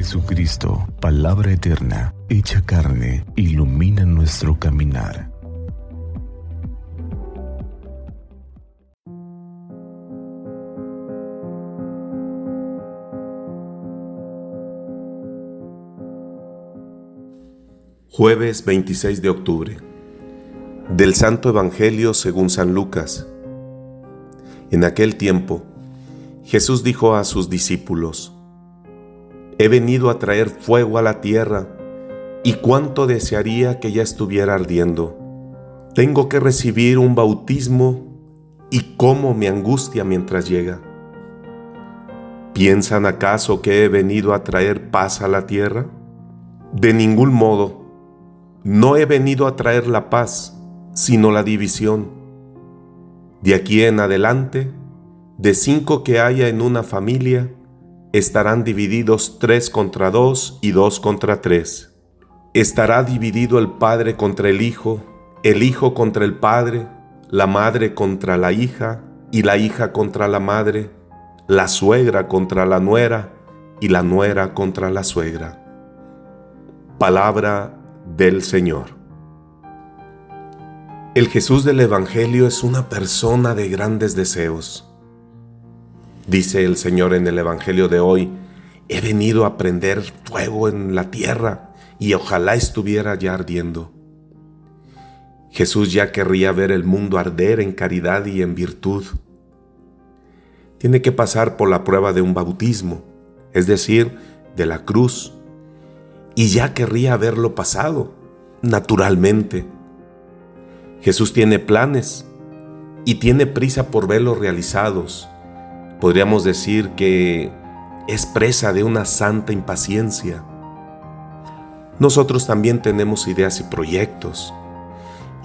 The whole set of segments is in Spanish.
Jesucristo, palabra eterna, hecha carne, ilumina nuestro caminar. Jueves 26 de octubre. Del Santo Evangelio según San Lucas. En aquel tiempo, Jesús dijo a sus discípulos, He venido a traer fuego a la tierra, y cuánto desearía que ya estuviera ardiendo. Tengo que recibir un bautismo, y cómo me angustia mientras llega. ¿Piensan acaso que he venido a traer paz a la tierra? De ningún modo. No he venido a traer la paz, sino la división. De aquí en adelante, de cinco que haya en una familia, estarán divididos tres contra dos y dos contra tres. Estará dividido el padre contra el hijo, el hijo contra el padre, la madre contra la hija y la hija contra la madre, la suegra contra la nuera y la nuera contra la suegra. Palabra del Señor. El Jesús del Evangelio es una persona de grandes deseos. Dice el Señor en el Evangelio de hoy, he venido a prender fuego en la tierra y ojalá estuviera ya ardiendo. Jesús ya querría ver el mundo arder en caridad y en virtud. Tiene que pasar por la prueba de un bautismo, es decir, de la cruz, y ya querría haberlo pasado, naturalmente. Jesús tiene planes y tiene prisa por verlos realizados. Podríamos decir que es presa de una santa impaciencia. Nosotros también tenemos ideas y proyectos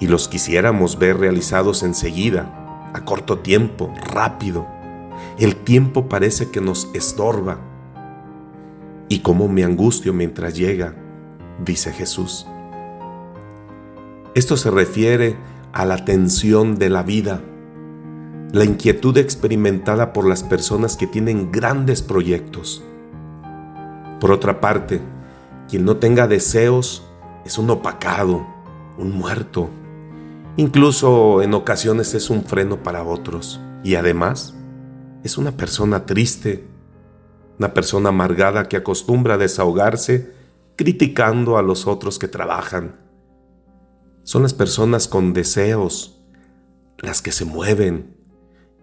y los quisiéramos ver realizados enseguida, a corto tiempo, rápido. El tiempo parece que nos estorba y cómo me angustio mientras llega, dice Jesús. Esto se refiere a la tensión de la vida, la inquietud experimentada por las personas que tienen grandes proyectos. Por otra parte, quien no tenga deseos es un opacado, un muerto. Incluso en ocasiones es un freno para otros. Y además, es una persona triste una persona amargada que acostumbra a desahogarse criticando a los otros que trabajan. Son las personas con deseos, las que se mueven,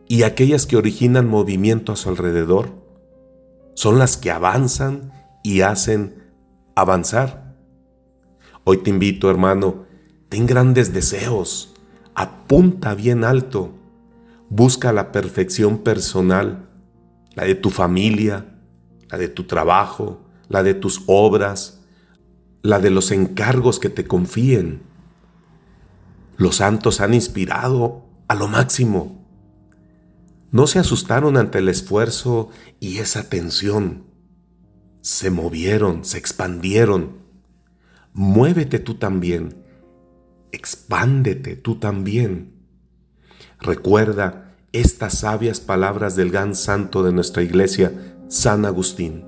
y aquellas que originan movimiento a su alrededor. Son las que avanzan y hacen avanzar. Hoy te invito, hermano, ten grandes deseos, apunta bien alto, busca la perfección personal, la de tu familia, la de tu trabajo, la de tus obras, la de los encargos que te confíen. Los santos han inspirado a lo máximo. No se asustaron ante el esfuerzo y esa tensión. Se movieron, se expandieron. Muévete tú también. Expándete tú también. Recuerda estas sabias palabras del gran santo de nuestra iglesia, San Agustín.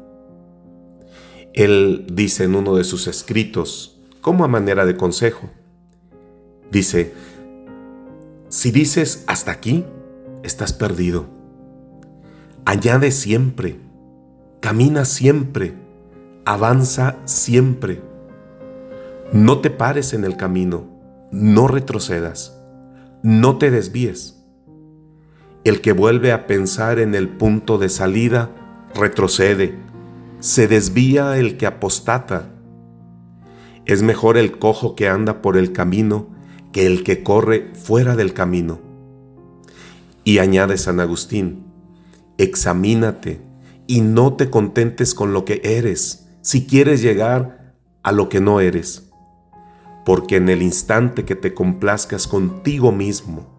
Él dice en uno de sus escritos, como a manera de consejo, dice, si dices hasta aquí, estás perdido. Añade siempre, camina siempre, avanza siempre. No te pares en el camino, no retrocedas, no te desvíes. El que vuelve a pensar en el punto de salida, retrocede, se desvía el que apostata. Es mejor el cojo que anda por el camino que el que corre fuera del camino. Y añade San Agustín, examínate y no te contentes con lo que eres si quieres llegar a lo que no eres, porque en el instante que te complazcas contigo mismo,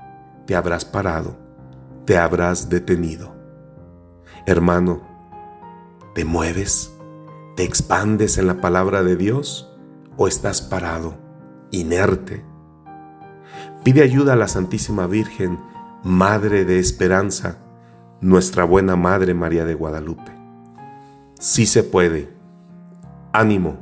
te habrás parado, te habrás detenido. Hermano, ¿Te mueves? ¿Te expandes en la palabra de Dios? ¿O estás parado, inerte? Pide ayuda a la Santísima Virgen, Madre de Esperanza, nuestra buena Madre María de Guadalupe. Sí se puede, ánimo,